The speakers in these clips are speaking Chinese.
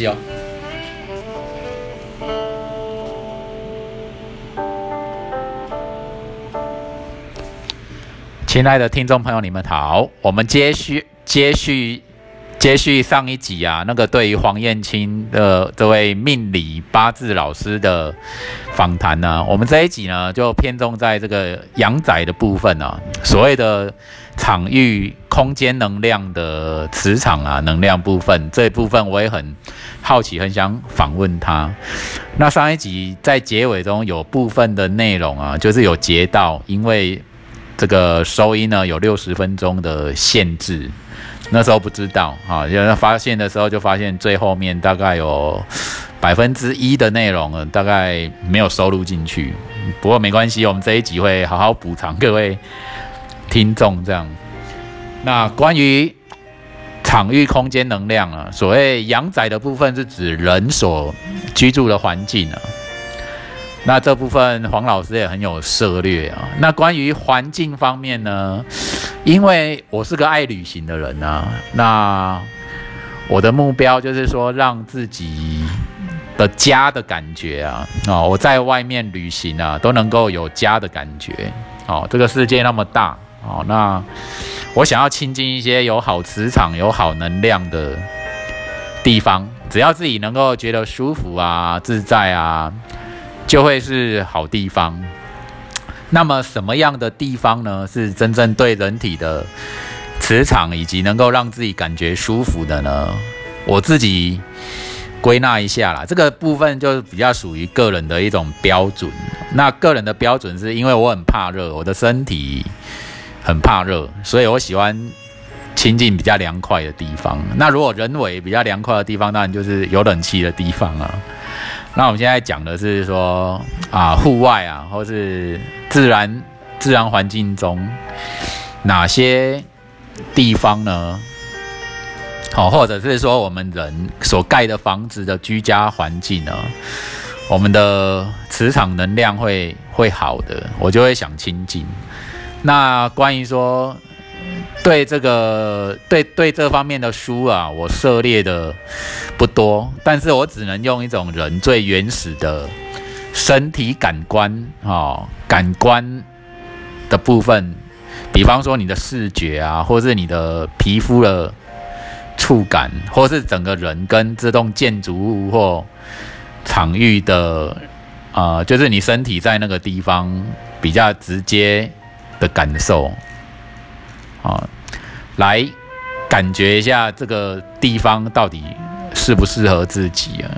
系哦。亲爱的听众朋友，你们好，我们接续接续接续上一集啊，那个对于黄燕青的这位命理八字老师的访谈呢，我们这一集呢就偏重在这个阳宅的部分啊，所谓的场域空间能量的磁场啊，能量部分这一部分我也很好奇，很想访问他。那上一集在结尾中有部分的内容啊，就是有截到，因为。这个收音呢有六十分钟的限制，那时候不知道啊，因为发现的时候就发现最后面大概有百分之一的内容大概没有收录进去。不过没关系，我们这一集会好好补偿各位听众。这样，那关于场域空间能量啊，所谓阳宅的部分是指人所居住的环境啊。那这部分黄老师也很有涉略啊。那关于环境方面呢？因为我是个爱旅行的人啊，那我的目标就是说，让自己的家的感觉啊，哦，我在外面旅行啊，都能够有家的感觉。哦，这个世界那么大，哦，那我想要亲近一些有好磁场、有好能量的地方，只要自己能够觉得舒服啊、自在啊。就会是好地方。那么什么样的地方呢？是真正对人体的磁场以及能够让自己感觉舒服的呢？我自己归纳一下啦，这个部分就比较属于个人的一种标准。那个人的标准是因为我很怕热，我的身体很怕热，所以我喜欢亲近比较凉快的地方。那如果人为比较凉快的地方，当然就是有冷气的地方啊。那我们现在讲的是说啊，户外啊，或是自然自然环境中哪些地方呢？好，或者是说我们人所盖的房子的居家环境呢，我们的磁场能量会会好的，我就会想亲近。那关于说。对这个对对这方面的书啊，我涉猎的不多，但是我只能用一种人最原始的身体感官哦，感官的部分，比方说你的视觉啊，或是你的皮肤的触感，或是整个人跟这栋建筑物或场域的啊，就是你身体在那个地方比较直接的感受。啊，来感觉一下这个地方到底适不适合自己啊？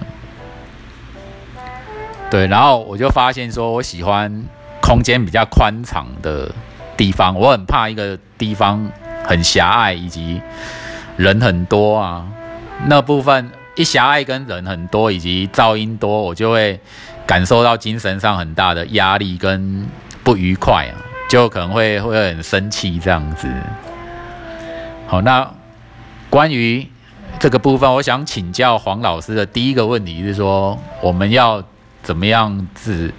对，然后我就发现说，我喜欢空间比较宽敞的地方，我很怕一个地方很狭隘，以及人很多啊。那部分一狭隘跟人很多，以及噪音多，我就会感受到精神上很大的压力跟不愉快啊。就可能会会很生气这样子。好，那关于这个部分，我想请教黄老师的第一个问题是说，我们要怎么样子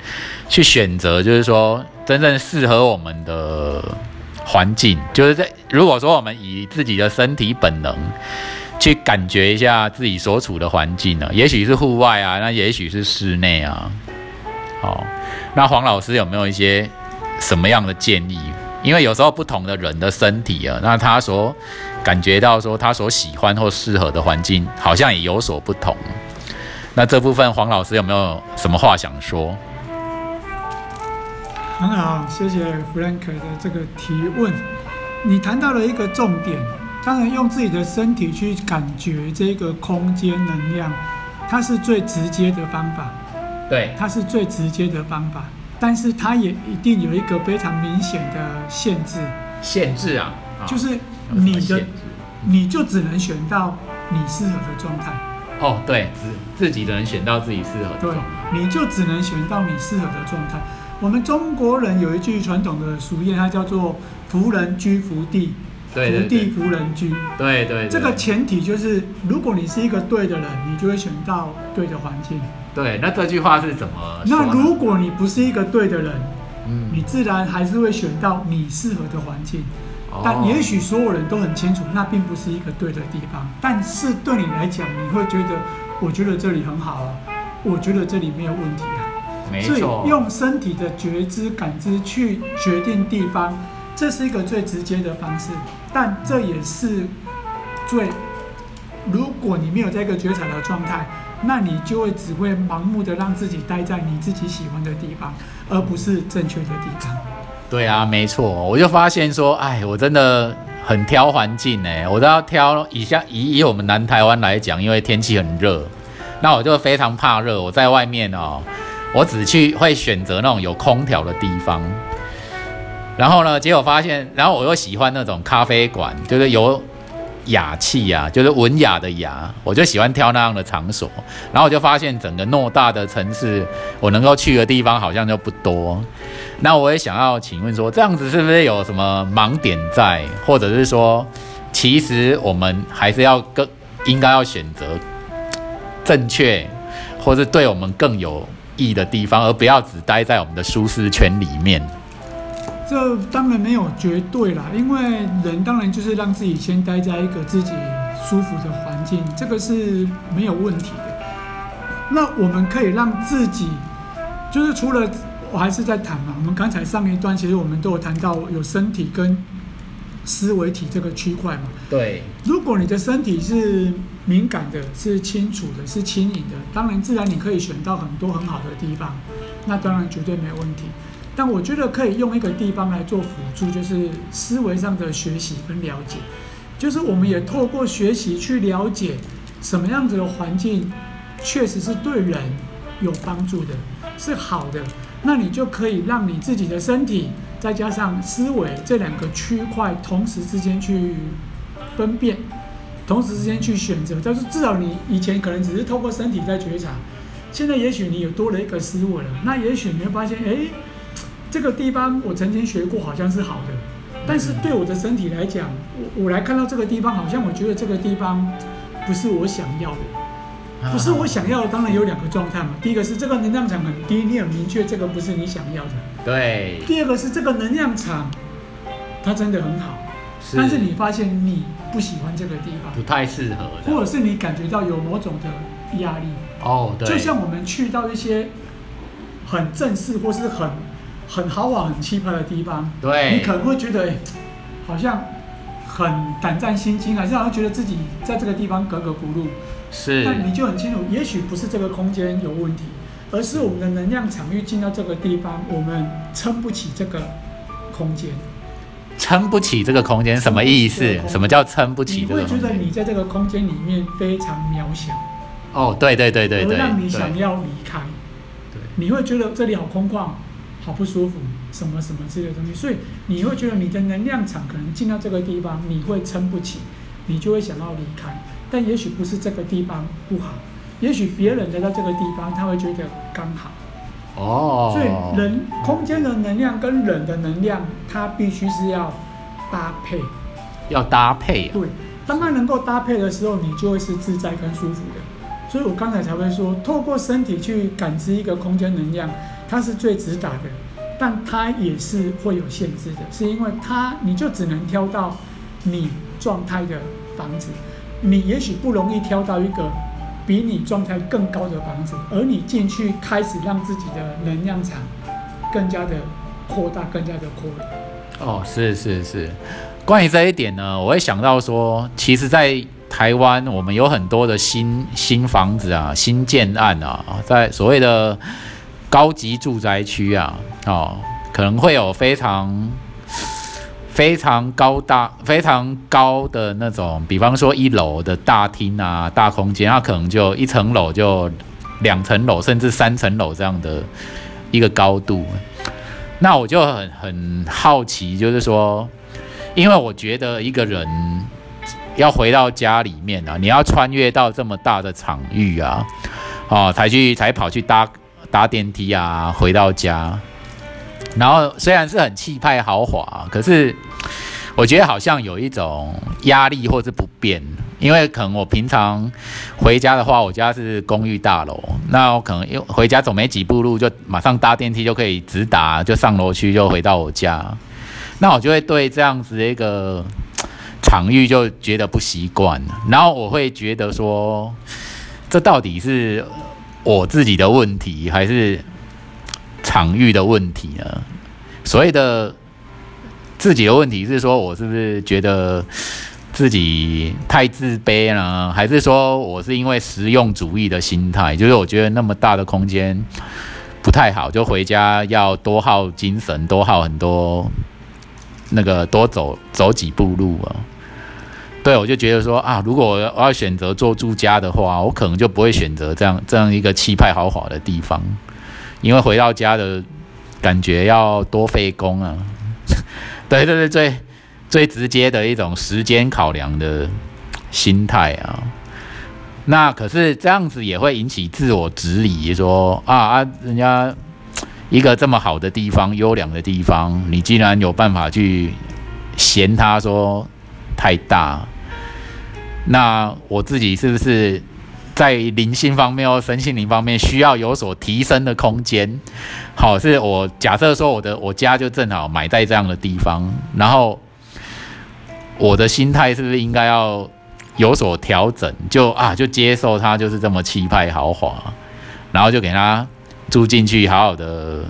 去选择，就是说真正适合我们的环境，就是在如果说我们以自己的身体本能去感觉一下自己所处的环境呢？也许是户外啊，那也许是室内啊。好，那黄老师有没有一些？什么样的建议？因为有时候不同的人的身体啊，那他所感觉到说他所喜欢或适合的环境，好像也有所不同。那这部分黄老师有没有什么话想说？很好，谢谢弗兰克的这个提问。你谈到了一个重点，当然用自己的身体去感觉这个空间能量，它是最直接的方法。对，它是最直接的方法。但是它也一定有一个非常明显的限制，限制啊，就是你的，你就只能选到你适合的状态。哦，对，自自己只能选到自己适合的。对，你就只能选到你适合的状态。我们中国人有一句传统的俗谚，它叫做“福人居福地，福地福人居”。对对。这个前提就是，如果你是一个对的人，你就会选到对的环境。对，那这句话是怎么？那如果你不是一个对的人，嗯，你自然还是会选到你适合的环境。但也许所有人都很清楚，那并不是一个对的地方。但是对你来讲，你会觉得我觉得这里很好啊，我觉得这里没有问题啊。所以没错，用身体的觉知、感知去决定地方，这是一个最直接的方式，但这也是最，如果你没有这个觉察的状态，那你就会只会盲目的让自己待在你自己喜欢的地方，而不是正确的地方。对啊，没错，我就发现说，哎，我真的很挑环境哎，我都要挑以下以以我们南台湾来讲，因为天气很热，那我就非常怕热，我在外面哦，我只去会选择那种有空调的地方。然后呢，结果发现，然后我又喜欢那种咖啡馆，就是有雅气呀、就是文雅的雅，我就喜欢挑那样的场所。然后我就发现，整个偌大的城市，我能够去的地方好像就不多。那我也想要请问说，这样子是不是有什么盲点在，或者是说，其实我们还是要更应该要选择正确，或是对我们更有益的地方，而不要只待在我们的舒适圈里面。这当然没有绝对啦，因为人当然就是让自己先待在一个自己舒服的环境，这个是没有问题的。那我们可以让自己，就是除了我还是在谈嘛，我们刚才上一段其实我们都有谈到有身体跟思维体这个区块嘛。对，如果你的身体是敏感的、是清楚的、是轻盈的，当然自然你可以选到很多很好的地方，那当然绝对没有问题。但我觉得可以用一个地方来做辅助，就是思维上的学习跟了解，就是我们也透过学习去了解什么样子的环境确实是对人有帮助的，是好的，那你就可以让你自己的身体再加上思维这两个区块同时之间去分辨，同时之间去选择。但是至少你以前可能只是透过身体在觉察，现在也许你有多了一个思维了，那也许你会发现，哎。这个地方我曾经学过，好像是好的，但是对我的身体来讲，我我来看到这个地方，好像我觉得这个地方不是我想要的，不是我想要的。当然有两个状态嘛，第一个是这个能量场很低，你很明确这个不是你想要的。对。第二个是这个能量场，它真的很好，但是你发现你不喜欢这个地方，不太适合，或者是你感觉到有某种的压力。哦，对。就像我们去到一些很正式或是很。很豪华、很气派的地方，对，你可能会觉得，好像很胆战心惊，还是好像觉得自己在这个地方格格不入。是，那你就很清楚，也许不是这个空间有问题，而是我们的能量场域进到这个地方，我们撑不起这个空间。撑不起这个空间什么意思？什么叫撑不起？你会觉得你在这个空间里面非常渺小。哦，对对对对对，而让你想要离开。对，你会觉得这里好空旷。好不舒服，什么什么之类的东西，所以你会觉得你的能量场可能进到这个地方，你会撑不起，你就会想要离开。但也许不是这个地方不好，也许别人来到这个地方，他会觉得刚好。哦。所以人空间的能量跟人的能量，它必须是要搭配。要搭配。啊对，当它能够搭配的时候，你就会是自在跟舒服的。所以我刚才才会说，透过身体去感知一个空间能量。它是最直达的，但它也是会有限制的，是因为它你就只能挑到你状态的房子，你也许不容易挑到一个比你状态更高的房子，而你进去开始让自己的能量场更加的扩大，更加的扩大。哦，是是是，关于这一点呢，我会想到说，其实，在台湾我们有很多的新新房子啊，新建案啊，在所谓的。高级住宅区啊，哦，可能会有非常非常高大、非常高的那种，比方说一楼的大厅啊、大空间，它可能就一层楼就两层楼，甚至三层楼这样的一个高度。那我就很很好奇，就是说，因为我觉得一个人要回到家里面啊，你要穿越到这么大的场域啊，哦，才去才跑去搭。搭电梯啊，回到家，然后虽然是很气派豪华，可是我觉得好像有一种压力或是不便，因为可能我平常回家的话，我家是公寓大楼，那我可能又回家走没几步路，就马上搭电梯就可以直达，就上楼区就回到我家，那我就会对这样子的一个场域就觉得不习惯，然后我会觉得说。这到底是我自己的问题，还是场域的问题呢？所谓的自己的问题是说，我是不是觉得自己太自卑了，还是说我是因为实用主义的心态，就是我觉得那么大的空间不太好，就回家要多耗精神，多耗很多那个多走走几步路啊？对，我就觉得说啊，如果我要选择做住家的话，我可能就不会选择这样这样一个气派豪华的地方，因为回到家的感觉要多费工啊。对，对对最最直接的一种时间考量的心态啊。那可是这样子也会引起自我质疑，说啊啊，人家一个这么好的地方、优良的地方，你竟然有办法去嫌他说太大？那我自己是不是在灵性方面或身心灵方面需要有所提升的空间？好，是我假设说我的我家就正好买在这样的地方，然后我的心态是不是应该要有所调整？就啊，就接受它就是这么气派豪华，然后就给他住进去，好好的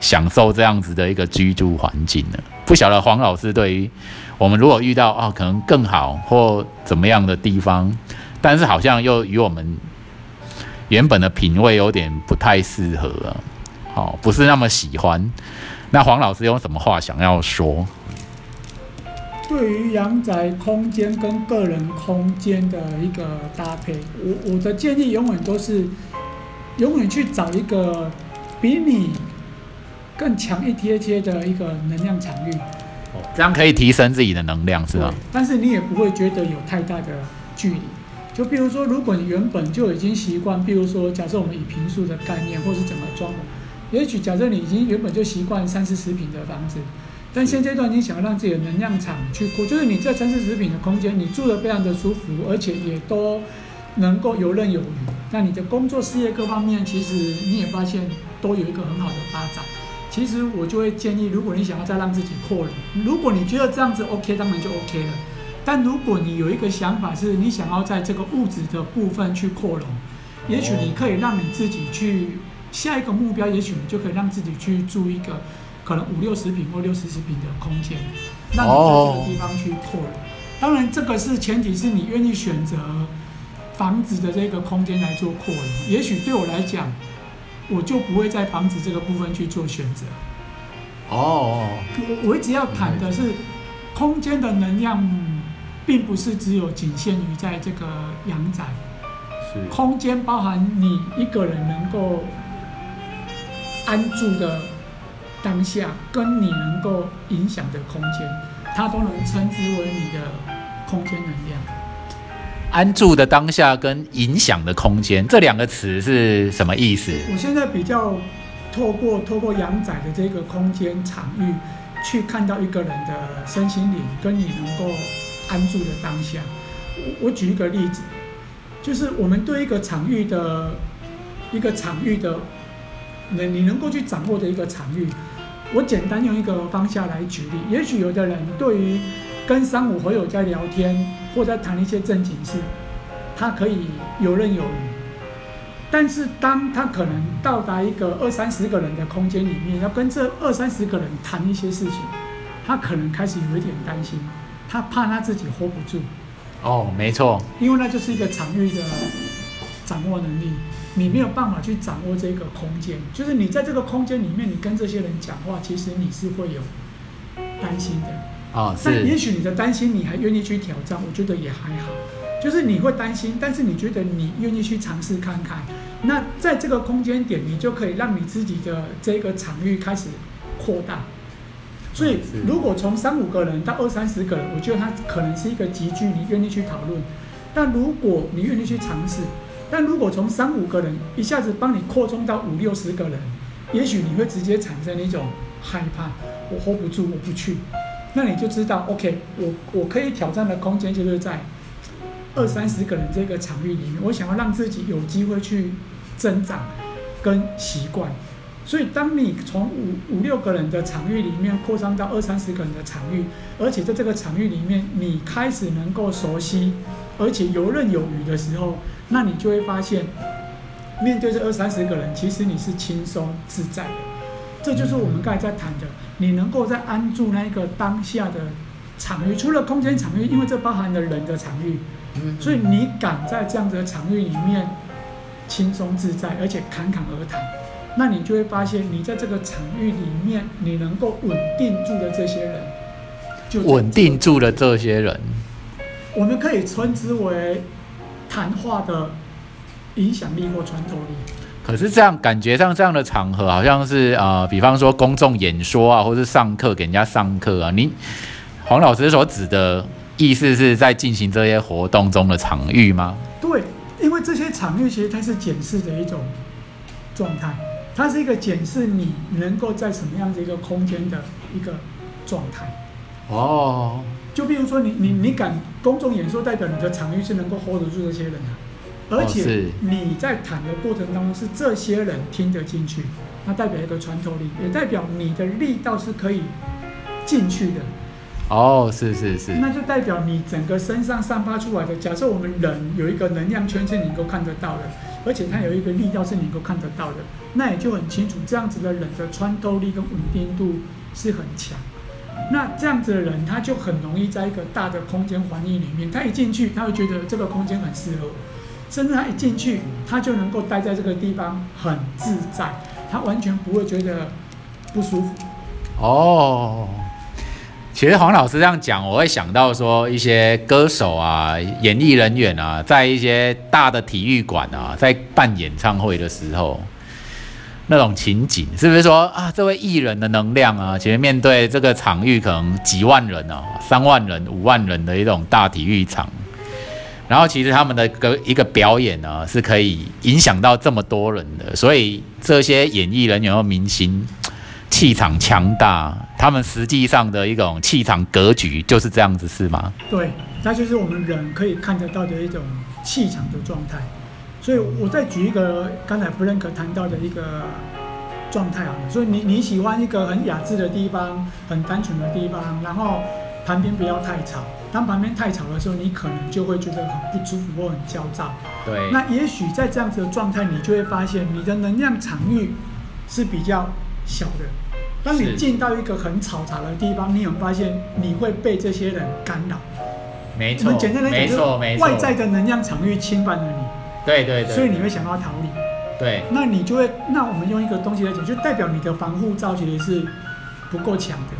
享受这样子的一个居住环境呢？不晓得黄老师对于。我们如果遇到啊，可能更好或怎么样的地方，但是好像又与我们原本的品味有点不太适合啊，好，不是那么喜欢。那黄老师有什么话想要说？对于阳宅空间跟个人空间的一个搭配，我我的建议永远都是，永远去找一个比你更强一贴贴的一个能量场域。这样可以提升自己的能量，是吗？但是你也不会觉得有太大的距离。就比如说，如果你原本就已经习惯，比如说，假设我们以平数的概念，或是怎么装潢，也许假设你已经原本就习惯三四十平的房子，但现阶段你想要让自己的能量场去扩，就是你在三四十平的空间，你住的非常的舒服，而且也都能够游刃有余。那你的工作事业各方面，其实你也发现都有一个很好的发展。其实我就会建议，如果你想要再让自己扩容，如果你觉得这样子 OK，当然就 OK 了。但如果你有一个想法，是你想要在这个物质的部分去扩容，也许你可以让你自己去下一个目标，也许你就可以让自己去住一个可能五六十平或六七十平的空间，让你在这个地方去扩容。当然，这个是前提是你愿意选择房子的这个空间来做扩容。也许对我来讲。我就不会在房子这个部分去做选择。哦，我我一直要谈的是，空间的能量，并不是只有仅限于在这个阳宅。是。空间包含你一个人能够安住的当下，跟你能够影响的空间，它都能称之为你的空间能量。安住的当下跟影响的空间这两个词是什么意思？我现在比较透过透过阳仔的这个空间场域，去看到一个人的身心灵跟你能够安住的当下。我我举一个例子，就是我们对一个场域的一个场域的，能你能够去掌握的一个场域，我简单用一个方向来举例。也许有的人对于跟三五好友在聊天。或者谈一些正经事，他可以游刃有余。但是当他可能到达一个二三十个人的空间里面，要跟这二三十个人谈一些事情，他可能开始有一点担心，他怕他自己 hold 不住。哦，没错，因为那就是一个场域的掌握能力，你没有办法去掌握这个空间。就是你在这个空间里面，你跟这些人讲话，其实你是会有担心的。啊，是。也许你的担心，你还愿意去挑战，我觉得也还好。就是你会担心，但是你觉得你愿意去尝试看看。那在这个空间点，你就可以让你自己的这个场域开始扩大。所以，如果从三五个人到二三十个人，我觉得它可能是一个集聚，你愿意去讨论。但如果你愿意去尝试，但如果从三五个人一下子帮你扩充到五六十个人，也许你会直接产生一种害怕，我 hold 不住，我不去。那你就知道，OK，我我可以挑战的空间就是在二三十个人这个场域里面。我想要让自己有机会去增长跟习惯，所以当你从五五六个人的场域里面扩张到二三十个人的场域，而且在这个场域里面你开始能够熟悉，而且游刃有余的时候，那你就会发现，面对这二三十个人，其实你是轻松自在的。这就是我们刚才在谈的，你能够在安住那个当下的场域，除了空间场域，因为这包含了人的场域，所以你敢在这样子的场域里面轻松自在，而且侃侃而谈，那你就会发现，你在这个场域里面，你能够稳定住的这些人，就稳定住的这些人，我们可以称之为谈话的影响力或穿透力。可是这样感觉上这样的场合，好像是呃，比方说公众演说啊，或是上课给人家上课啊，你黄老师所指的意思是在进行这些活动中的场域吗？对，因为这些场域其实它是检视的一种状态，它是一个检视你能够在什么样的一个空间的一个状态。哦，就比如说你你你敢公众演说，代表你的场域是能够 hold 得住这些人啊。而且你在谈的过程当中是这些人听得进去，那代表一个穿透力，也代表你的力道是可以进去的。哦，是是是。那就代表你整个身上散发出来的，假设我们人有一个能量圈是你能够看得到的，而且它有一个力道是你能够看得到的，那也就很清楚，这样子的人的穿透力跟稳定度是很强。那这样子的人，他就很容易在一个大的空间环境里面，他一进去，他会觉得这个空间很适合。甚至他一进去，他就能够待在这个地方很自在，他完全不会觉得不舒服。哦，其实黄老师这样讲，我会想到说一些歌手啊、演艺人员啊，在一些大的体育馆啊，在办演唱会的时候，那种情景，是不是说啊，这位艺人的能量啊，其实面对这个场域可能几万人啊、三万人、五万人的一种大体育场。然后其实他们的个一个表演呢，是可以影响到这么多人的，所以这些演艺人员和明星气场强大，他们实际上的一种气场格局就是这样子，是吗？对，那就是我们人可以看得到的一种气场的状态。所以我再举一个刚才弗兰克谈到的一个状态啊，所以你你喜欢一个很雅致的地方，很单纯的地方，然后旁边不要太吵。当旁边太吵的时候，你可能就会觉得很不舒服或很焦躁。对。那也许在这样子的状态，你就会发现你的能量场域是比较小的。当你进到一个很嘈杂的地方，你有发现你会被这些人干扰。没错。我们简单来讲，就是外在的能量场域侵犯了你。对对对。所以你会想要逃离。对。那你就会，那我们用一个东西来讲，就代表你的防护罩其实是不够强的。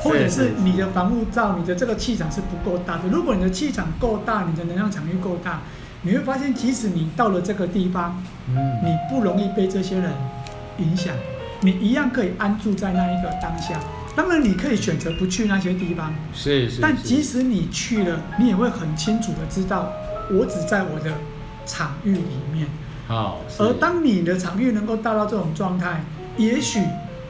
或者是你的防护罩，你的这个气场是不够大的。如果你的气场够大，你的能量场域够大，你会发现，即使你到了这个地方，嗯，你不容易被这些人影响，你一样可以安住在那一个当下。当然，你可以选择不去那些地方，是是。但即使你去了，你也会很清楚的知道，我只在我的场域里面。好。而当你的场域能够达到这种状态，也许。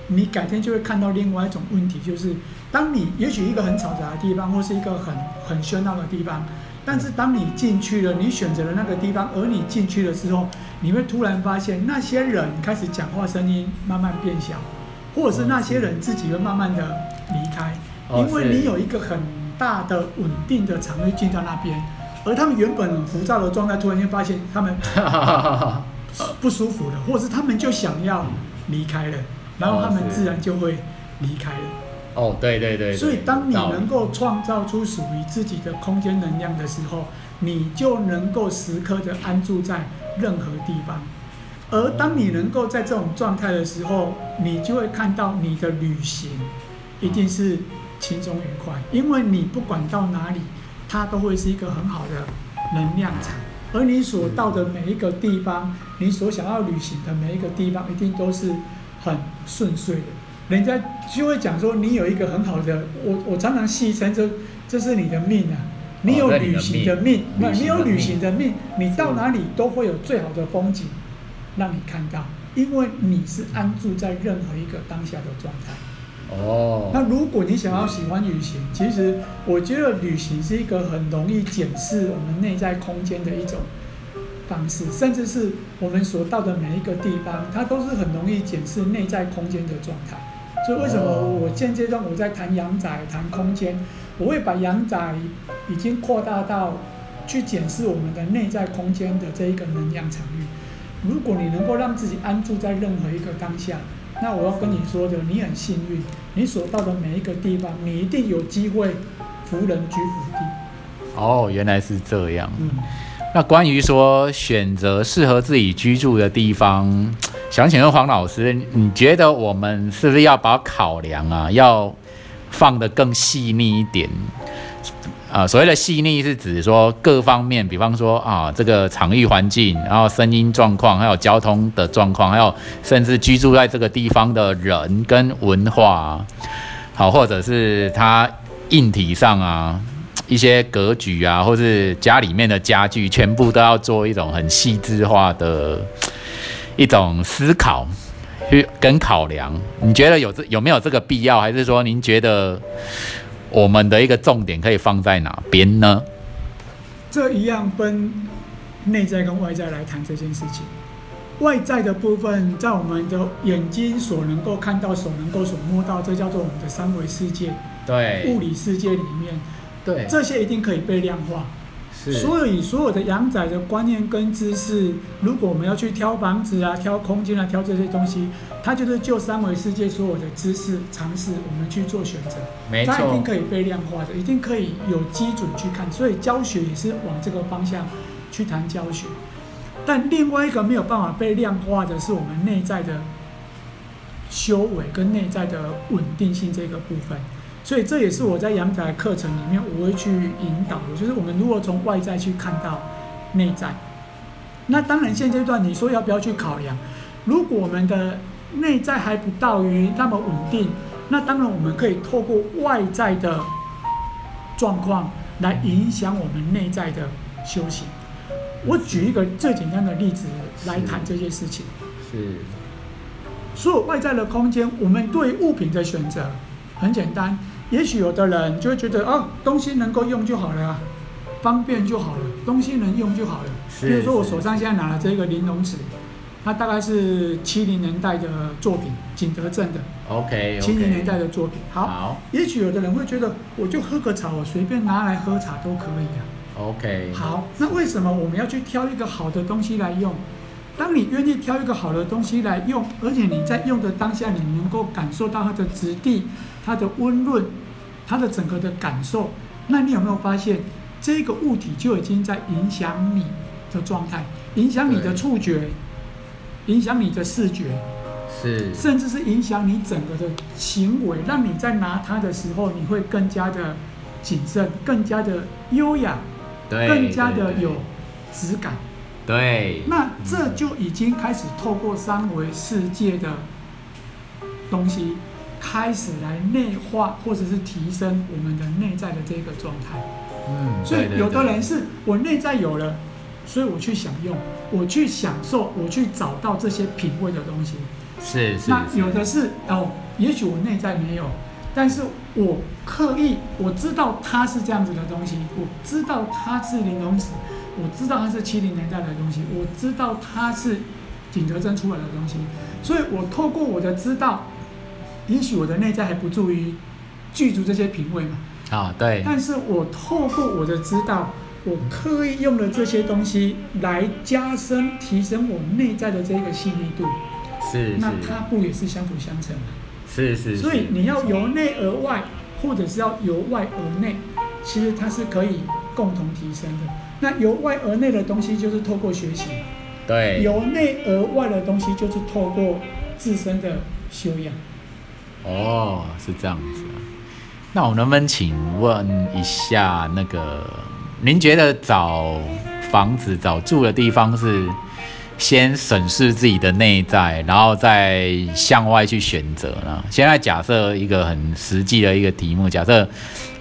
你改天就会看到另外一种问题，就是当你也许一个很嘈杂的地方，或是一个很很喧闹的地方，但是当你进去了，你选择了那个地方，而你进去了之后，你会突然发现那些人开始讲话声音慢慢变小，或者是那些人自己会慢慢的离开，因为你有一个很大的稳定的场域进到那边，而他们原本很浮躁的状态，突然间发现他们 不舒服了，或者是他们就想要离开了。然后他们自然就会离开了。哦，对对对。所以，当你能够创造出属于自己的空间能量的时候，你就能够时刻的安住在任何地方。而当你能够在这种状态的时候，你就会看到你的旅行一定是轻松愉快，因为你不管到哪里，它都会是一个很好的能量场。而你所到的每一个地方，你所想要旅行的每一个地方，一定都是。很顺遂的，人家就会讲说你有一个很好的，我我常常戏称这这是你的命啊，你有旅行的命，那你有旅行的命，你到哪里都会有最好的风景让你看到，因为你是安住在任何一个当下的状态。哦，那如果你想要喜欢旅行，其实我觉得旅行是一个很容易检视我们内在空间的一种。方式，甚至是我们所到的每一个地方，它都是很容易检视内在空间的状态。所以，为什么我现阶段我在谈阳宅、谈空间，我会把阳宅已经扩大到去检视我们的内在空间的这一个能量场域。如果你能够让自己安住在任何一个当下，那我要跟你说的，你很幸运，你所到的每一个地方，你一定有机会福人居福地。哦，原来是这样。嗯，那关于说选择适合自己居住的地方，想请问黄老师，你觉得我们是不是要把考量啊，要放得更细腻一点？啊，所谓的细腻是指说各方面，比方说啊，这个场域环境，然后声音状况，还有交通的状况，还有甚至居住在这个地方的人跟文化，好，或者是它硬体上啊一些格局啊，或是家里面的家具，全部都要做一种很细致化的一种思考去跟考量。你觉得有这有没有这个必要，还是说您觉得？我们的一个重点可以放在哪边呢？这一样分内在跟外在来谈这件事情。外在的部分，在我们的眼睛所能够看到、所能够所摸到，这叫做我们的三维世界，对，物理世界里面，对，这些一定可以被量化。所以，所有的阳仔的观念跟知识，如果我们要去挑房子啊、挑空间啊、挑这些东西，它就是就三维世界所有的知识尝试，我们去做选择。没错，它一定可以被量化的，一定可以有基准去看。所以教学也是往这个方向去谈教学。但另外一个没有办法被量化的是我们内在的修为跟内在的稳定性这个部分。所以这也是我在阳宅课程里面我会去引导的，就是我们如果从外在去看到内在，那当然现阶段你说要不要去考量，如果我们的内在还不到于那么稳定，那当然我们可以透过外在的状况来影响我们内在的修行。我举一个最简单的例子来谈这件事情。是。所有外在的空间，我们对物品的选择很简单。也许有的人就会觉得哦，东西能够用就好了，方便就好了，东西能用就好了。比如说我手上现在拿的这个玲珑尺，它大概是七零年代的作品，景德镇的。OK。七零年代的作品。好。也许有的人会觉得，我就喝个茶，我随便拿来喝茶都可以啊。OK。好，那为什么我们要去挑一个好的东西来用？当你愿意挑一个好的东西来用，而且你在用的当下，你能够感受到它的质地。它的温润，它的整个的感受，那你有没有发现，这个物体就已经在影响你的状态，影响你的触觉，影响你的视觉，是，甚至是影响你整个的行为，让你在拿它的时候，你会更加的谨慎，更加的优雅，对，更加的有质感，对，那这就已经开始透过三维世界的东西。开始来内化或者是提升我们的内在的这个状态，嗯，所以有的人是我内在有了，所以我去享用，我去享受，我去找到这些品味的东西，是是。那有的是哦，也许我内在没有，但是我刻意我知道它是这样子的东西，我知道它是玲珑石，我知道它是七零年代的东西，我知道它是景德镇出来的东西，所以我透过我的知道。也许我的内在还不注意具足这些品味嘛？啊，对。但是我透过我的知道，我刻意用了这些东西来加深、提升我内在的这个细腻度。是。那它不也是相辅相成吗？是是。所以你要由内而外，或者是要由外而内，其实它是可以共同提升的。那由外而内的东西就是透过学习。对。由内而外的东西就是透过自身的修养。哦，是这样子啊。那我能不能请问一下，那个您觉得找房子、找住的地方是先审视自己的内在，然后再向外去选择呢？现在假设一个很实际的一个题目，假设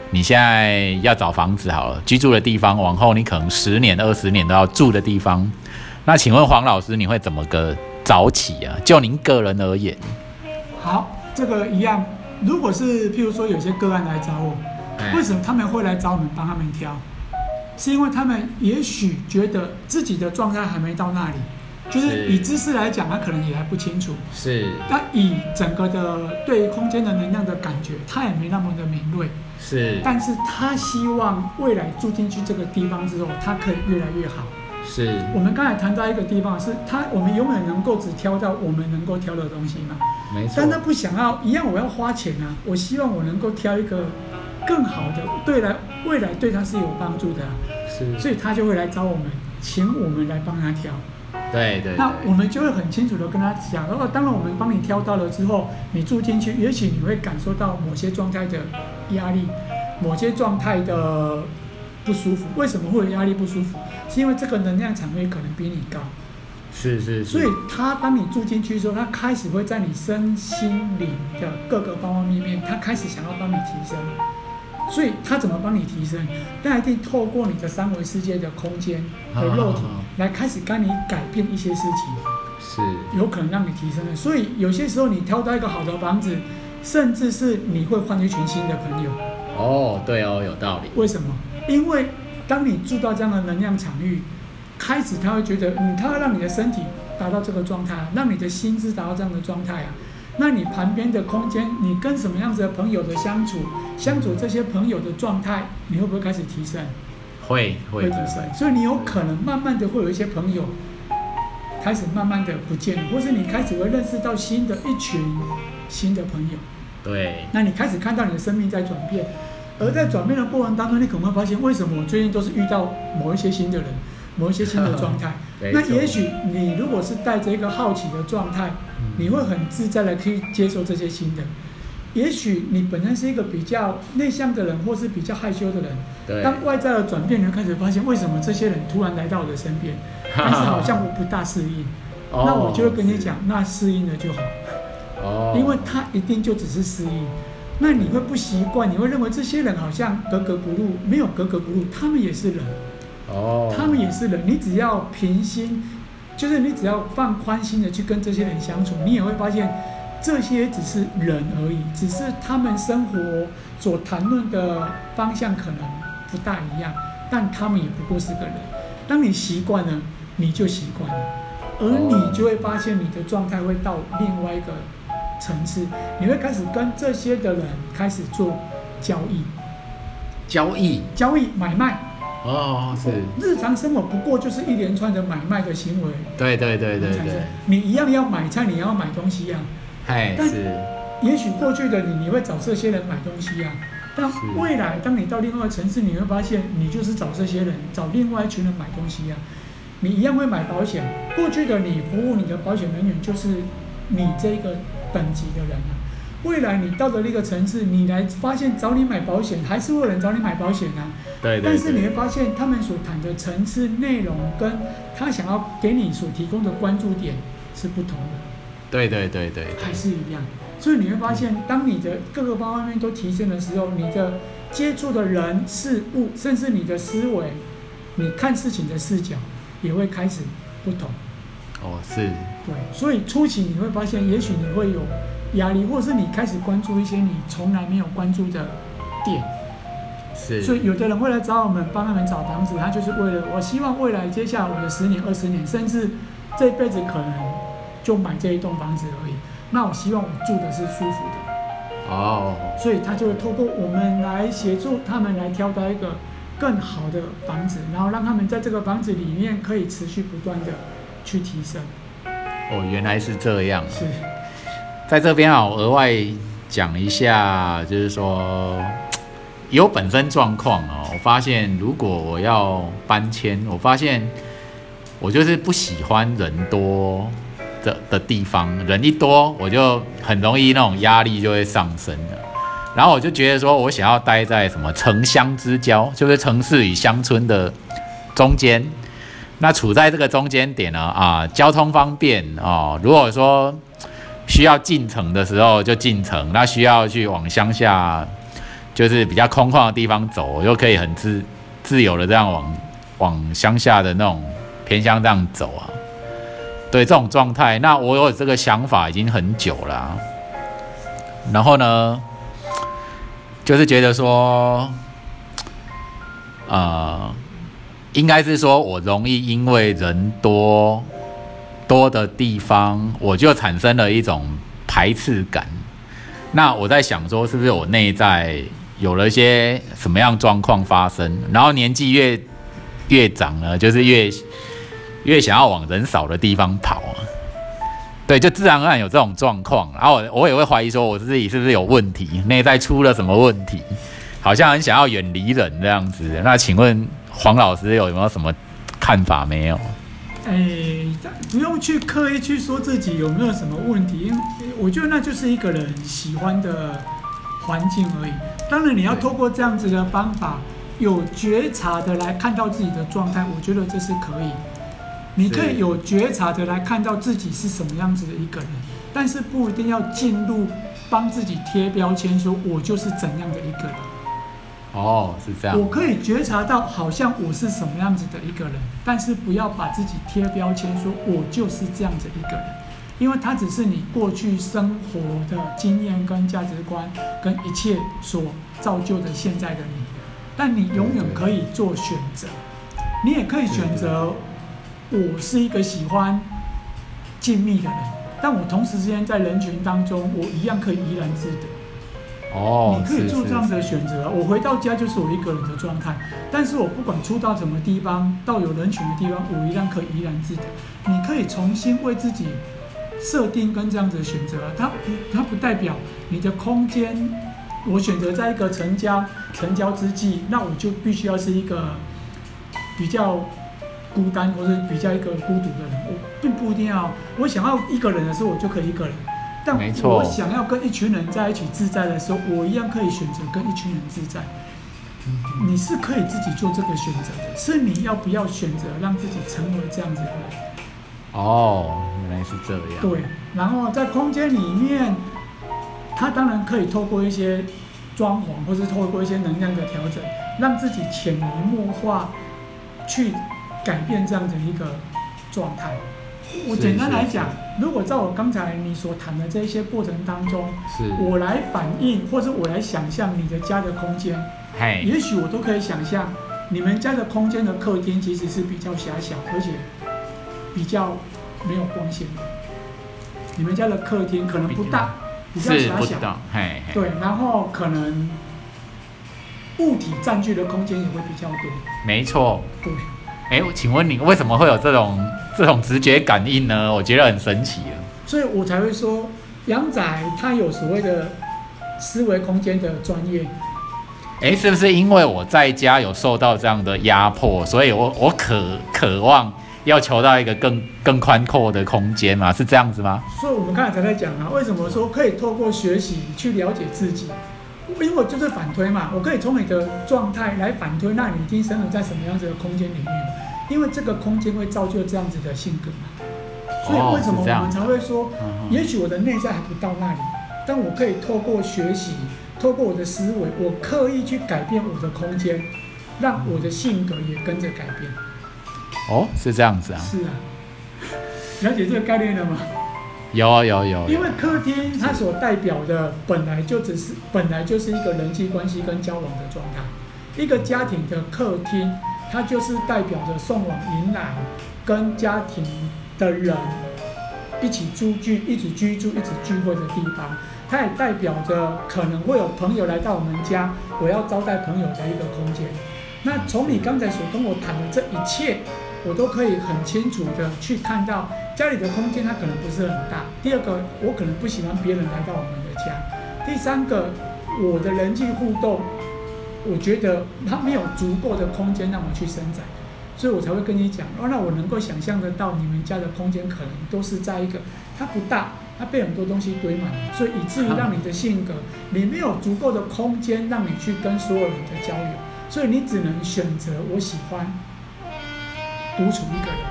你现在要找房子好了，居住的地方，往后你可能十年、二十年都要住的地方，那请问黄老师，你会怎么个早起啊？就您个人而言，好。这个一样，如果是譬如说有些个案来找我，为什么他们会来找我们帮他们挑？是因为他们也许觉得自己的状态还没到那里，就是以知识来讲，他可能也还不清楚。是。那以整个的对于空间的能量的感觉，他也没那么的敏锐。是，但是他希望未来住进去这个地方之后，他可以越来越好。是，我们刚才谈到一个地方，是他我们永远能够只挑到我们能够挑的东西嘛，没错。但他不想要一样，我要花钱啊，我希望我能够挑一个更好的，对来未来对他是有帮助的啊，是，所以他就会来找我们，请我们来帮他挑。对对。那我们就会很清楚的跟他讲，如果当然我们帮你挑到了之后，你住进去，也许你会感受到某些状态的压力，某些状态的不舒服。为什么会有压力不舒服？是因为这个能量场域可能比你高。是是是。所以他当你住进去的时候，他开始会在你身心灵的各个方方面面，他开始想要帮你提升。所以他怎么帮你提升？他一定透过你的三维世界的空间和肉体来开始跟你改变一些事情，是有可能让你提升的。所以有些时候你挑到一个好的房子，甚至是你会换一群新的朋友。哦，对哦，有道理。为什么？因为当你住到这样的能量场域，开始他会觉得，嗯，他会让你的身体达到这个状态，让你的心智达到这样的状态啊。那你旁边的空间，你跟什么样子的朋友的相处，相处这些朋友的状态，你会不会开始提升？会会提升。所以你有可能慢慢的会有一些朋友开始慢慢的不见，或是你开始会认识到新的一群新的朋友。对。那你开始看到你的生命在转变，而在转变的过程当中，你可能会发现，为什么我最近都是遇到某一些新的人，某一些新的状态？那也许你如果是带着一个好奇的状态。你会很自在的去接受这些新的。也许你本身是一个比较内向的人，或是比较害羞的人。当外在的转变，你开始发现为什么这些人突然来到我的身边，但是好像我不大适应。那我就会跟你讲，那适应了就好。哦。因为他一定就只是适应。那你会不习惯，你会认为这些人好像格格不入，没有格格不入，他们也是人。哦。他们也是人，你只要平心。就是你只要放宽心的去跟这些人相处，你也会发现，这些只是人而已，只是他们生活所谈论的方向可能不大一样，但他们也不过是个人。当你习惯了，你就习惯了，而你就会发现你的状态会到另外一个层次，你会开始跟这些的人开始做交易，交易，交易买卖。哦，是日常生活不过就是一连串的买卖的行为。对对对对对，你一样要买菜，你要买东西呀。哎，是。也许过去的你，你会找这些人买东西呀。但未来，当你到另外一个城市，你会发现，你就是找这些人，找另外一群人买东西呀。你一样会买保险。过去的你服务你的保险人员，就是你这个等级的人啊。未来你到了那个城市，你来发现找你买保险，还是会有人找你买保险啊？对。但是你会发现，他们所谈的层次内容，跟他想要给你所提供的关注点是不同的。对对对对。还是一样。所以你会发现，当你的各个方面都提升的时候，你的接触的人事物，甚至你的思维，你看事情的视角，也会开始不同。哦，是。对。所以初期你会发现，也许你会有。压力，或是你开始关注一些你从来没有关注的点，是。所以有的人会来找我们，帮他们找房子，他就是为了我希望未来接下来我的十年、二十年，甚至这辈子可能就买这一栋房子而已。那我希望我住的是舒服的。哦。所以他就会透过我们来协助他们来挑到一个更好的房子，然后让他们在这个房子里面可以持续不断的去提升。哦，原来是这样。是。在这边啊，额外讲一下，就是说有本身状况哦。我发现如果我要搬迁，我发现我就是不喜欢人多的的地方，人一多我就很容易那种压力就会上升了。然后我就觉得说我想要待在什么城乡之交，就是城市与乡村的中间。那处在这个中间点呢，啊，交通方便哦。如果说需要进城的时候就进城，那需要去往乡下，就是比较空旷的地方走，又可以很自自由的这样往往乡下的那种偏乡这样走啊。对这种状态，那我有这个想法已经很久了。然后呢，就是觉得说，呃，应该是说我容易因为人多。多的地方，我就产生了一种排斥感。那我在想说，是不是我内在有了一些什么样状况发生，然后年纪越越长呢，就是越越想要往人少的地方跑啊。对，就自然而然有这种状况，然后我我也会怀疑说，我自己是不是有问题，内在出了什么问题，好像很想要远离人这样子。那请问黄老师有没有什么看法没有？哎，不用去刻意去说自己有没有什么问题，因为我觉得那就是一个人喜欢的环境而已。当然，你要透过这样子的方法，有觉察的来看到自己的状态，我觉得这是可以。你可以有觉察的来看到自己是什么样子的一个人，但是不一定要进入帮自己贴标签，说我就是怎样的一个人。哦，是这样。我可以觉察到好像我是什么样子的一个人，但是不要把自己贴标签，说我就是这样子一个人，因为它只是你过去生活的经验跟价值观跟一切所造就的现在的你。但你永远可以做选择，你也可以选择。我是一个喜欢静谧的人，但我同时之间在人群当中，我一样可以怡然自得。哦，你可以做这样子的选择。我回到家就是我一个人的状态，但是我不管出到什么地方，到有人群的地方，我一样可以怡然自得。你可以重新为自己设定跟这样子的选择，它不，它不代表你的空间。我选择在一个成交成交之际，那我就必须要是一个比较。孤单或者比较一个孤独的人，我并不一定要。我想要一个人的时候，我就可以一个人。但我想要跟一群人在一起自在的时候，我一样可以选择跟一群人自在。你是可以自己做这个选择的，是你要不要选择让自己成为这样子的人？哦，原来是这样。对，然后在空间里面，他当然可以透过一些装潢，或是透过一些能量的调整，让自己潜移默化去。改变这样的一个状态。我简单来讲，如果在我刚才你所谈的这一些过程当中，是我来反映或者我来想象你的家的空间，嘿，也许我都可以想象你们家的空间的客厅其实是比较狭小，而且比较没有光线的。你们家的客厅可能不大，比较狭小，嘿，对，然后可能物体占据的空间也会比较多。没错，对。哎，请问你为什么会有这种这种直觉感应呢？我觉得很神奇啊。所以我才会说，杨仔他有所谓的思维空间的专业。哎，是不是因为我在家有受到这样的压迫，所以我我渴渴望要求到一个更更宽阔的空间嘛？是这样子吗？所以我们刚才才在讲啊，为什么说可以透过学习去了解自己？因为我就是反推嘛，我可以从你的状态来反推，那你已经生活在什么样子的空间里面？因为这个空间会造就这样子的性格嘛。所以为什么我们才会说，也许我的内在还不到那里，但我可以透过学习，透过我的思维，我刻意去改变我的空间，让我的性格也跟着改变。哦，是这样子啊。是啊，了解这个概念了吗？有啊有有，因为客厅它所代表的本来就只是本来就是一个人际关系跟交往的状态，一个家庭的客厅，它就是代表着送往迎来跟家庭的人一起住居、一起居住、一起聚会的地方，它也代表着可能会有朋友来到我们家，我要招待朋友的一个空间。那从你刚才所跟我谈的这一切。我都可以很清楚的去看到家里的空间，它可能不是很大。第二个，我可能不喜欢别人来到我们的家。第三个，我的人际互动，我觉得它没有足够的空间让我去伸展，所以我才会跟你讲。哦，那我能够想象得到你们家的空间可能都是在一个它不大，它被很多东西堆满，所以以至于让你的性格，你没有足够的空间让你去跟所有人的交流，所以你只能选择我喜欢。独处一个人，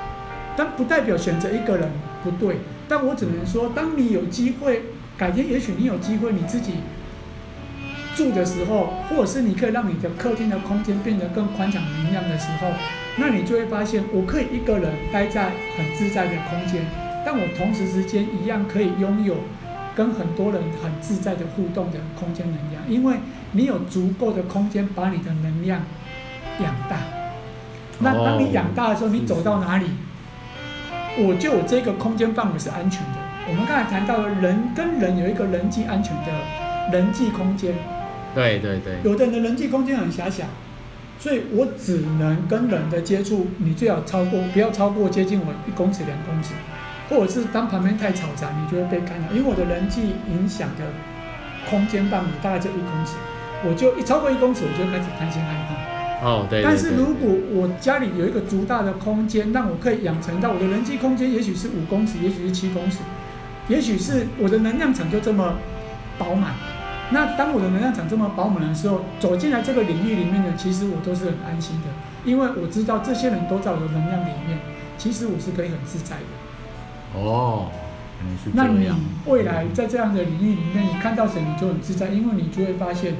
但不代表选择一个人不对。但我只能说，当你有机会，改天也许你有机会你自己住的时候，或者是你可以让你的客厅的空间变得更宽敞明亮的时候，那你就会发现，我可以一个人待在很自在的空间，但我同时之间一样可以拥有跟很多人很自在的互动的空间能量，因为你有足够的空间把你的能量养大。那当你养大的时候，你走到哪里，我就有这个空间范围是安全的。我们刚才谈到了人跟人有一个人际安全的人际空间，对对对，有的人的人际空间很狭小，所以我只能跟人的接触，你最好超过不要超过接近我一公尺两公尺，或者是当旁边太嘈杂，你就会被干扰。因为我的人际影响的空间范围大概就一公尺，我就一超过一公尺，我就开始担心害怕。哦对。但是如果我家里有一个足大的空间，让我可以养成到我的人际空间，也许是五公尺，也许是七公尺，也许是我的能量场就这么饱满。那当我的能量场这么饱满的时候，走进来这个领域里面呢，其实我都是很安心的，因为我知道这些人都在我的能量里面，其实我是可以很自在的。哦，那你未来在这样的领域里面，你看到谁你就很自在，因为你就会发现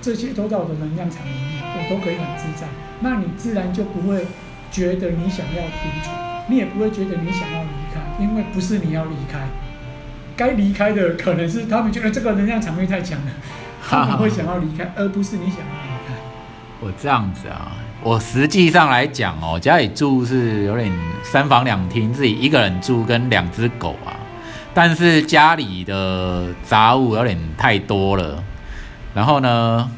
这些都在我的能量场里面，我都可以很自在。那你自然就不会觉得你想要独处，你也不会觉得你想要离开，因为不是你要离开。该离开的可能是他们觉得这个能量场面太强了，他们会想要离开，而不是你想要离开。我这样子啊，我实际上来讲哦，家里住是有点三房两厅，自己一个人住跟两只狗啊，但是家里的杂物有点太多了，然后呢，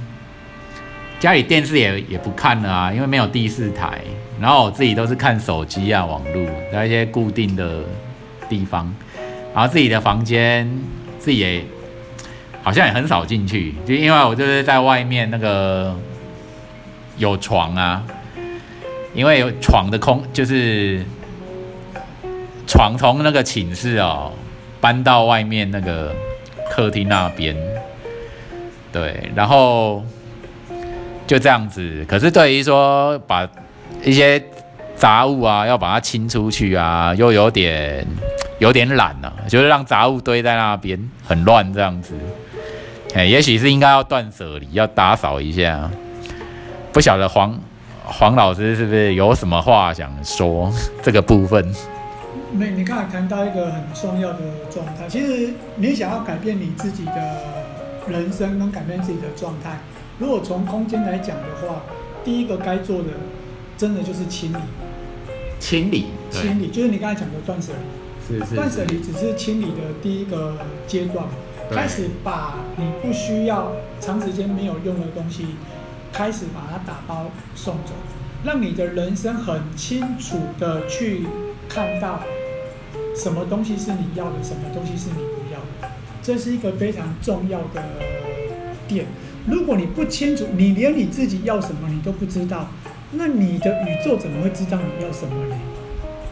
家里电视也也不看了啊，因为没有第四台，然后我自己都是看手机啊、网络，在一些固定的地方。然后自己的房间，自己也好像也很少进去，就因为我就是在外面那个有床啊，因为有床的空，就是床从那个寝室哦搬到外面那个客厅那边，对，然后就这样子。可是对于说把一些杂物啊要把它清出去啊，又有点。有点懒了，就是让杂物堆在那边很乱这样子。哎，也许是应该要断舍离，要打扫一下。不晓得黄黄老师是不是有什么话想说这个部分？没，你刚才谈到一个很重要的状态。其实你想要改变你自己的人生跟改变自己的状态，如果从空间来讲的话，第一个该做的，真的就是清理。清理，清理，就是你刚才讲的断舍离。断舍离只是清理的第一个阶段，开始把你不需要长时间没有用的东西，开始把它打包送走，让你的人生很清楚的去看到什么东西是你要的，什么东西是你这是一个非常重要的点。如果你不清楚，你连你自己要什么你都不知道，那你的宇宙怎么会知道你要什么呢？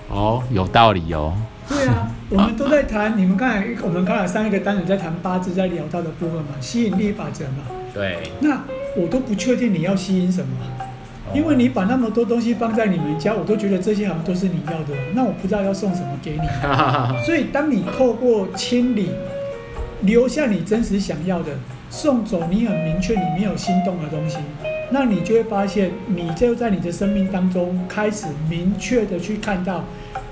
哦，有道理哦。对啊，我们都在谈，你们刚才我们刚才上一个单元在谈八字，在聊到的部分嘛，吸引力法则嘛。对。那我都不确定你要吸引什么，因为你把那么多东西放在你们家，我都觉得这些好像都是你要的，那我不知道要送什么给你。所以当你透过清理，留下你真实想要的，送走你很明确你没有心动的东西，那你就会发现，你就在你的生命当中开始明确的去看到。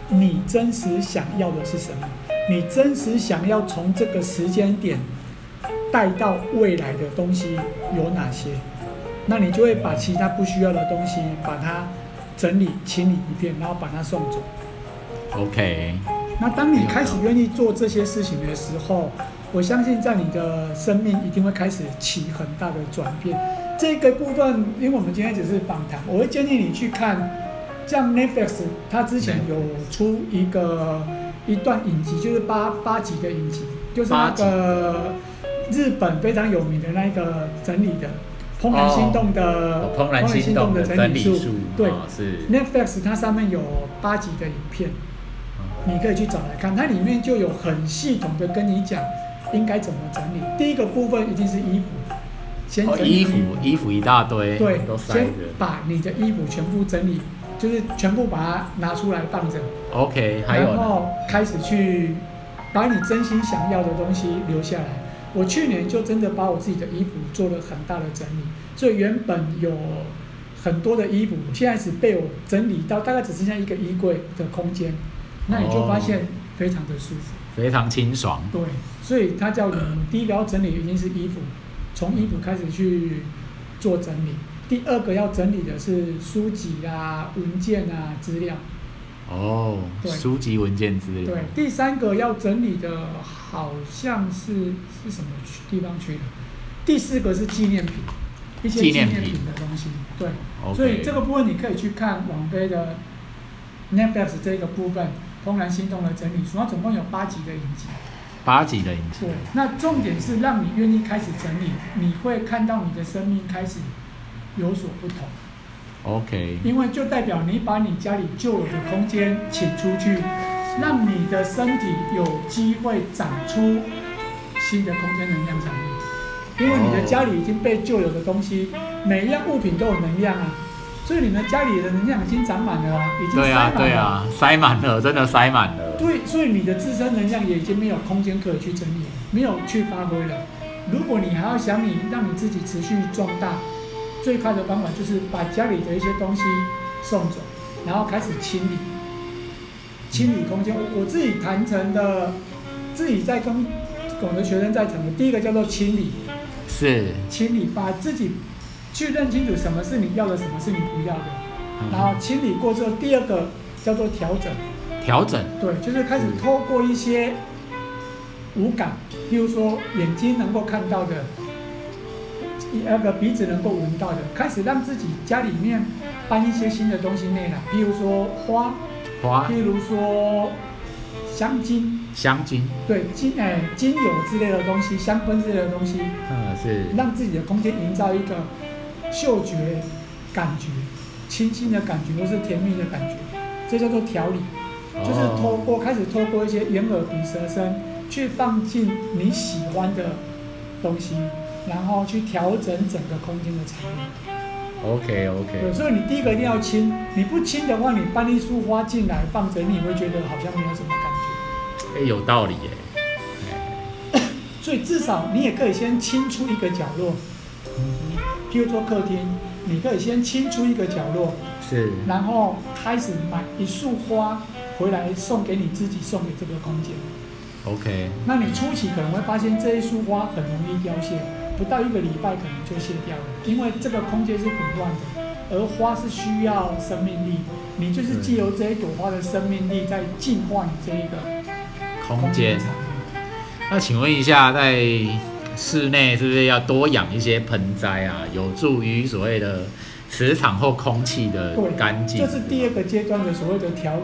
你真实想要的是什么？你真实想要从这个时间点带到未来的东西有哪些？那你就会把其他不需要的东西把它整理清理一遍，然后把它送走。OK。那当你开始愿意做这些事情的时候，我相信在你的生命一定会开始起很大的转变。这个部分，因为我们今天只是访谈，我会建议你去看。像 Netflix，它之前有出一个一段影集，就是八八集的影集，就是那个日本非常有名的那个整理的《怦然心动》的《怦然心动》的整理术。对，是 Netflix，它上面有八集的影片，你可以去找来看，它里面就有很系统的跟你讲应该怎么整理。第一个部分一定是衣服，先整理衣服，衣服一大堆，对，先把你的衣服全部整理。就是全部把它拿出来放着，OK，还有然后开始去把你真心想要的东西留下来。我去年就真的把我自己的衣服做了很大的整理，所以原本有很多的衣服，现在只被我整理到大概只剩下一个衣柜的空间，那你就发现非常的舒服，非常清爽。对，所以它叫你第一个要整理一定是衣服，从衣服开始去做整理。第二个要整理的是书籍啊、文件啊、资料。哦，书籍、文件、资料。对，第三个要整理的好像是是什么去地方去的？第四个是纪念品，一些纪念品的东西。对，所以这个部分你可以去看网飞的 Netflix 这个部分，《怦然心动》的整理书，它总共有八集的影集。八级的影集。对，那重点是让你愿意开始整理，你会看到你的生命开始有所不同。OK。因为就代表你把你家里旧有的空间请出去，让你的身体有机会长出新的空间能量场。因为你的家里已经被旧有的东西，每一样物品都有能量啊，所以你们家里的能量已经长满了啊，已经塞满了。对啊，对啊，塞满了，真的塞满了。对，所以你的自身能量也已经没有空间可以去整理，没有去发挥了。如果你还要想你让你自己持续壮大，最快的方法就是把家里的一些东西送走，然后开始清理，清理空间。我我自己谈成的，自己在跟我的学生在谈的，第一个叫做清理。是清理，把自己去认清楚什么是你要的，什么是你不要的，然后清理过之后，第二个叫做调整。调整，对，就是开始透过一些五感，比如说眼睛能够看到的，那个鼻子能够闻到的，开始让自己家里面搬一些新的东西内来，比如说花，花，譬如说香精。香精，对精诶精油之类的东西，香氛之类的东西，嗯是，让自己的空间营造一个嗅觉感觉，清新的感觉或是甜蜜的感觉，这叫做调理，就是透过开始透过一些眼耳鼻舌身去放进你喜欢的东西，然后去调整整个空间的场域。OK OK。对，所以你第一个一定要清，你不清的话，你搬一束花进来放着，你会觉得好像没有什么感觉。哎，有道理耶。所以至少你也可以先清出一个角落，譬如说客厅，你可以先清出一个角落，是，然后开始买一束花回来送给你自己，送给这个空间。OK。那你初期可能会发现这一束花很容易凋谢，不到一个礼拜可能就谢掉了，因为这个空间是混乱的，而花是需要生命力，你就是借由这一朵花的生命力在净化你这一个。空间，那请问一下，在室内是不是要多养一些盆栽啊？有助于所谓的磁场或空气的干净。这是第二个阶段的所谓的调理。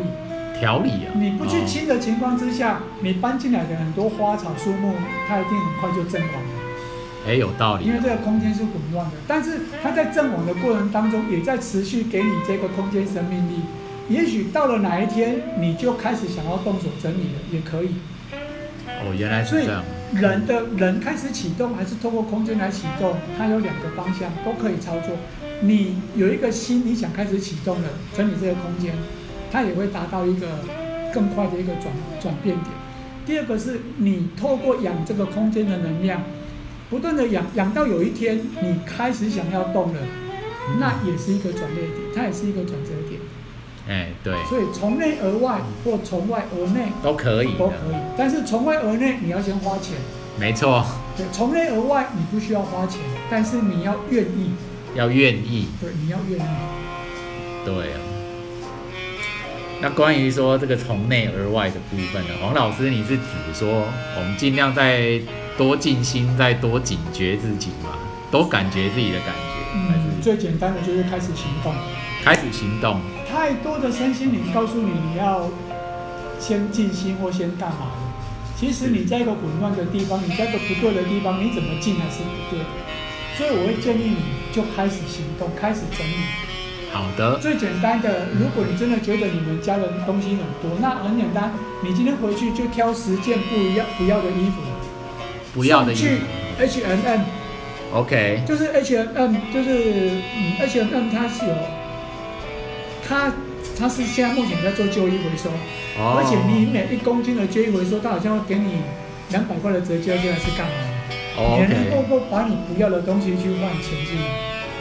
调理啊！你不去清的情况之下，你搬进来的很多花草树木，它一定很快就阵亡了。哎，有道理。因为这个空间是混乱的，但是它在阵亡的过程当中，也在持续给你这个空间生命力。也许到了哪一天，你就开始想要动手整理了，也可以。哦，原来是这样。人的人开始启动，还是透过空间来启动？它有两个方向，都可以操作。你有一个心，你想开始启动了整理这个空间，它也会达到一个更快的一个转转变点。第二个是你透过养这个空间的能量，不断的养养到有一天你开始想要动了，那也是一个转捩点，它也是一个转折点。哎，对，所以从内而外或从外而内都可以，都可以。但是从外而内，你要先花钱。没错。对，从内而外你不需要花钱，但是你要愿意。要愿意。对，你要愿意。对啊。那关于说这个从内而外的部分呢，黄老师，你是指说我们尽量再多静心，再多警觉自己嘛，多感觉自己的感觉。嗯，最简单的就是开始行动。开始行动。太多的身心灵告诉你，你要先静心或先干嘛的。其实你在一个混乱的地方，你在一个不对的地方，你怎么静还是不对的。所以我会建议你就开始行动，开始整理。好的。最简单的，如果你真的觉得你们家的东西很多，那很简单，你今天回去就挑十件不一样不要的衣服，不要的衣服。去 H&M。OK。就是 H&M，就是嗯 H&M 它是有。他他是现在目前在做旧衣回收，而且你每一公斤的旧衣回收，他好像会给你两百块的折价，这样是干嘛？哦你能够够把你不要的东西去换钱进来。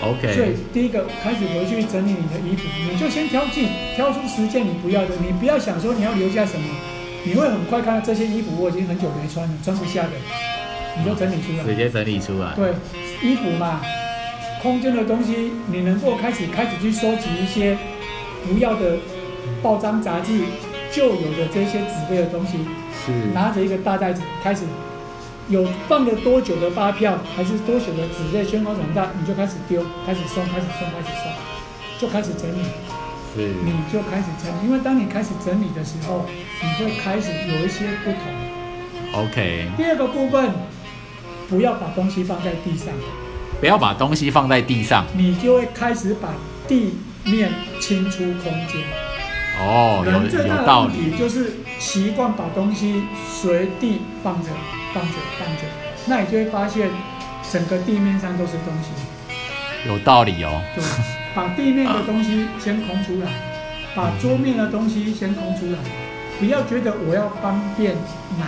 OK。所以第一个开始回去整理你的衣服，你就先挑进挑出十件你不要的，你不要想说你要留下什么，你会很快看到这些衣服我已经很久没穿了，穿不下的，你就整理出来。直接整理出来。对，衣服嘛，空间的东西，你能够开始开始去收集一些。不要的报章杂志，旧有的这些纸类的东西，是。拿着一个大袋子开始有放了多久的发票，还是多久的纸类宣告转大，你就开始丢，开始送，开始送，开始送，就开始整理。是。你就开始整理，因为当你开始整理的时候，你会开始有一些不同。OK，第二个部分，不要把东西放在地上，不要把东西放在地上。你就会开始把地面清出空间。哦，人最有大的问有道理，题就是习惯把东西随地放着、放着、放着，那你就会发现整个地面上都是东西。有道理哦。对，把地面的东西先空出来，把桌面的东西先空出来，不要觉得我要方便拿。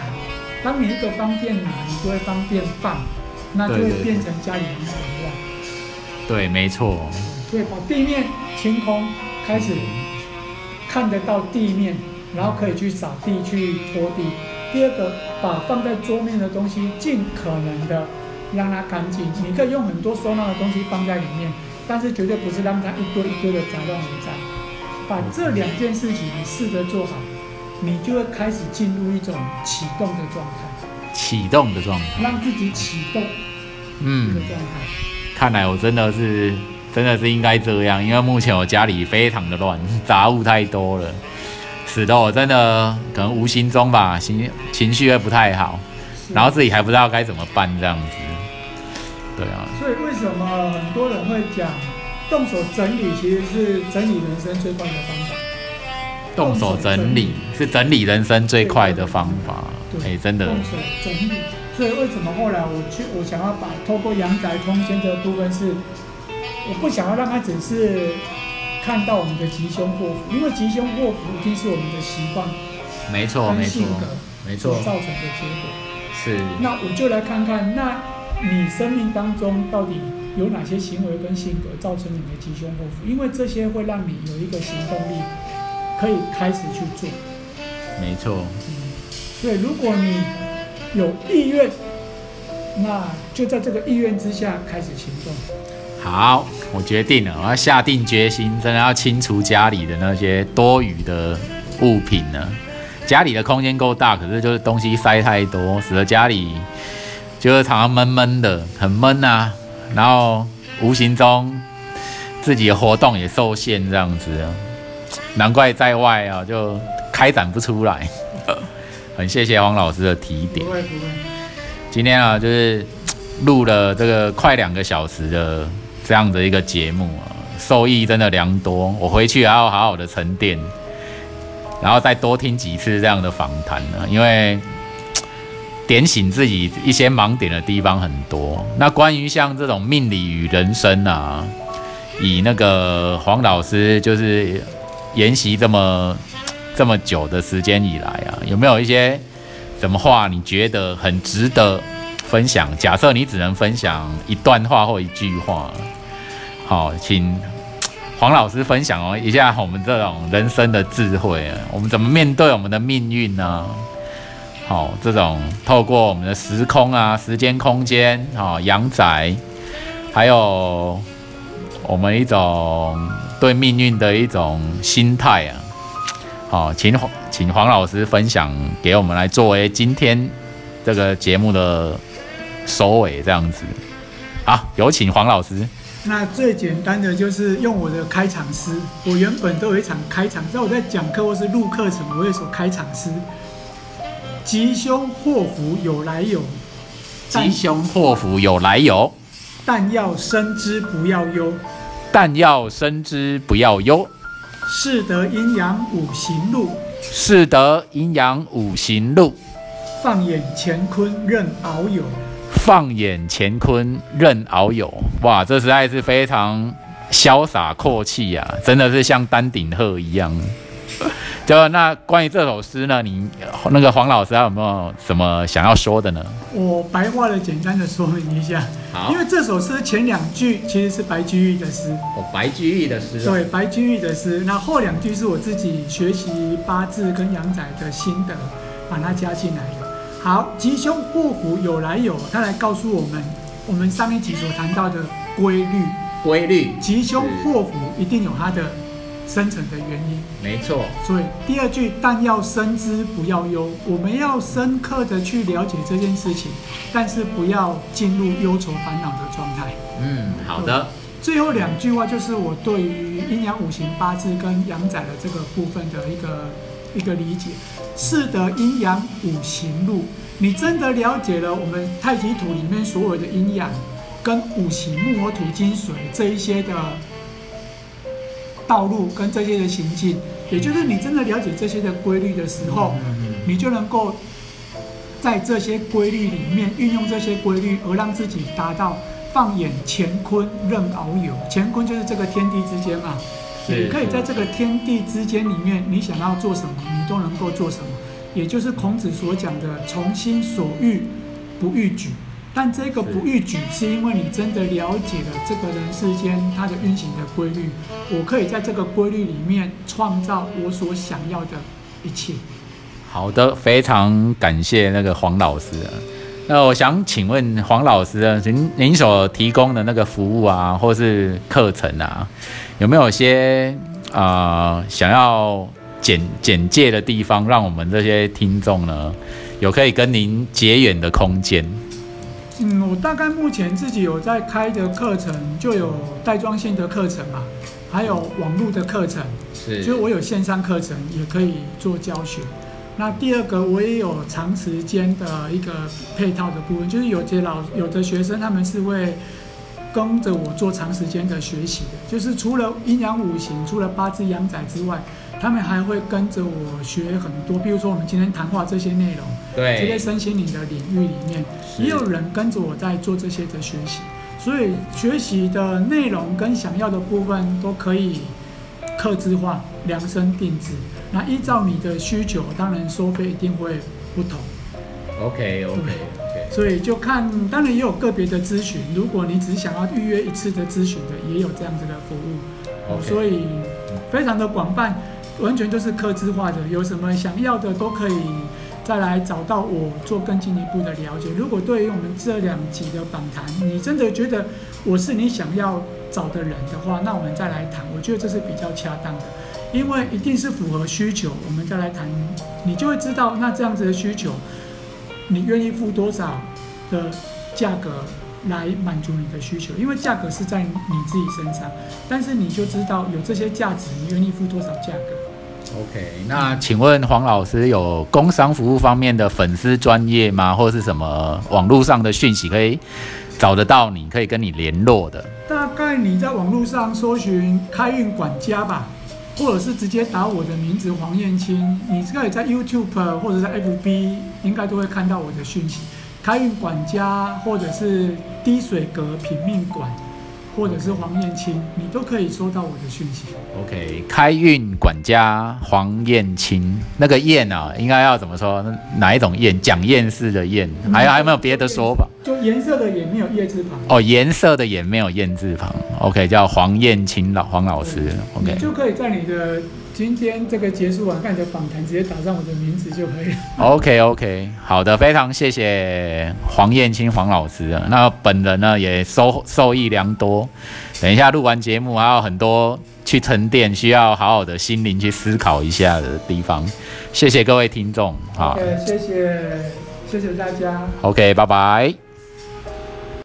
当你一个方便拿，你就会方便放，那就会变成家里很混乱。对，没错。所以把地面清空，开始看得到地面，然后可以去扫地、去拖地。第二个，把放在桌面的东西尽可能的让它干净。你可以用很多收纳的东西放在里面，但是绝对不是让它一堆一堆的杂乱无章。把这两件事情你试着做好，你就会开始进入一种启动的状态，启动的状态。让自己启动这个嗯，状态。看来我真的是真的是应该这样，因为目前我家里非常的乱，杂物太多了，使得我真的可能无形中吧，情情绪会不太好，然后自己还不知道该怎么办这样子。对啊，所以为什么很多人会讲动手整理其实是整理人生最快的方法？动手整理是整理人生最快的方法。对哎，真的动手整理。所以为什么后来我去，我想要把透过阳宅空间这个部分是，我不想要让他只是看到我们的吉凶祸福，因为吉凶祸福一定是我们的习惯没错没错性格没错，所造成的结果。是那我就来看看，那你生命当中到底有哪些行为跟性格造成你的吉凶祸福？因为这些会让你有一个行动力，可以开始去做。没错。所以如果你有意愿，那就在这个意愿之下开始行动。好，我决定了，我要下定决心，真的要清除家里的那些多余的物品呢。家里的空间够大，可是就是东西塞太多，使得家里就是常常闷闷的，很闷啊。然后无形中自己的活动也受限，这样子啊，难怪在外啊就开展不出来。很谢谢黄老师的提点。今天啊，就是录了这个快两个小时的这样的一个节目啊，受益真的良多。我回去还要好好的沉淀，然后再多听几次这样的访谈呢，因为点醒自己一些盲点的地方很多。那关于像这种命理与人生啊，以那个黄老师就是研习这么这么久的时间以来啊，有没有一些什么话你觉得很值得分享？假设你只能分享一段话或一句话，好，请黄老师分享哦一下我们这种人生的智慧啊，我们怎么面对我们的命运呢？好，这种透过我们的时空啊、时间、空间，好，阳宅，还有我们一种对命运的一种心态啊。好，请黄请黄老师分享给我们来作为今天这个节目的收尾，这样子。好，有请黄老师。那最简单的就是用我的开场诗。我原本都有一场开场，在我在讲课或是录课程，我会说开场诗：吉凶祸福有来有，吉凶祸福有来有，但要深知不要忧。但要深知不要忧。是得阴阳五行路，是得阴阳五行路，放眼乾坤任遨游。放眼乾坤任遨游。哇，这实在是非常潇洒阔气啊，真的是像丹顶鹤一样。就那关于这首诗呢，你那个黄老师还有没有什么想要说的呢？我白话的简单的说明一下，好因为这首诗前两句其实是白居易的诗，哦，白居易的诗对，白居易的诗。那后两句是我自己学习八字跟阳宅的心得，把它加进来的。好，吉凶祸福有来有，他来告诉我们，我们上一集所谈到的规律，规律吉凶祸福一定有它的生成的原因。没错，所以第二句，但要深知不要忧，我们要深刻的去了解这件事情，但是不要进入忧愁烦恼的状态。嗯，好的。最后两句话就是我对于阴阳五行八字跟阳宅的这个部分的一个一个理解。是的，阴阳五行路，你真的了解了我们太极图里面所有的阴阳跟五行木火土金水这一些的道路跟这些的行径，也就是你真的了解这些的规律的时候，你就能够在这些规律里面运用这些规律，而让自己达到。放眼乾坤任遨游，乾坤就是这个天地之间嘛。你可以在这个天地之间里面，你想要做什么，你都能够做什么。也就是孔子所讲的“从心所欲不逾矩”。但这个不逾矩，是因为你真的了解了这个人世间它的运行的规律。我可以在这个规律里面创造我所想要的一切。好的，非常感谢那个黄老师。那我想请问黄老师啊，您您所提供的那个服务啊，或是课程啊，有没有些啊想要简简介的地方，让我们这些听众呢，有可以跟您结缘的空间？嗯，我大概目前自己有在开的课程，就有带装线的课程嘛，还有网络的课程，是，就是我有线上课程，也可以做教学。那第二个，我也有长时间的一个配套的部分，就是有些老有的学生，他们是会跟着我做长时间的学习的，就是除了阴阳五行、除了八字阳宅之外，他们还会跟着我学很多，比如说我们今天谈话这些内容，对，这些身心灵的领域里面，也有人跟着我在做这些的学习，所以学习的内容跟想要的部分都可以。刻字化、量身定制，那依照你的需求，当然收费一定会不同。OK OK OK，所以就看，当然也有个别的咨询，如果你只是想要预约一次的咨询的，也有这样子的服务。OK，所以非常的广泛，完全都是客制化的，有什么想要的都可以。再来找到我做更进一步的了解。如果对于我们这两集的访谈，你真的觉得我是你想要找的人的话，那我们再来谈。我觉得这是比较恰当的，因为一定是符合需求，我们再来谈，你就会知道那这样子的需求，你愿意付多少的价格来满足你的需求？因为价格是在你自己身上，但是你就知道有这些价值，你愿意付多少价格？OK，那请问黄老师有工商服务方面的粉丝专业吗？或者是什么网络上的讯息可以找得到？你可以跟你联络的。大概你在网络上搜寻开运管家吧，或者是直接打我的名字黄燕青，你可以在 YouTube 或者在 FB 应该都会看到我的讯息。开运管家或者是滴水阁品命馆。或者是黄燕青，你都可以收到我的讯息。OK，开运管家黄燕青，那个燕啊，应该要怎么说？哪一种燕？讲燕式的燕，还有还有没有别的说法？就颜色的也没有燕字旁。哦，颜色的也没有燕字旁。OK，叫黄燕青老黄老师。OK，就可以在你的。今天这个结束完，看你的访谈，直接打上我的名字就可以了。OK OK，好的，非常谢谢黄燕青黄老师啊。那本人呢也收受益良多。等一下录完节目，还有很多去沉淀，需要好好的心灵去思考一下的地方。谢谢各位听众，好，谢谢谢谢大家。OK，拜拜。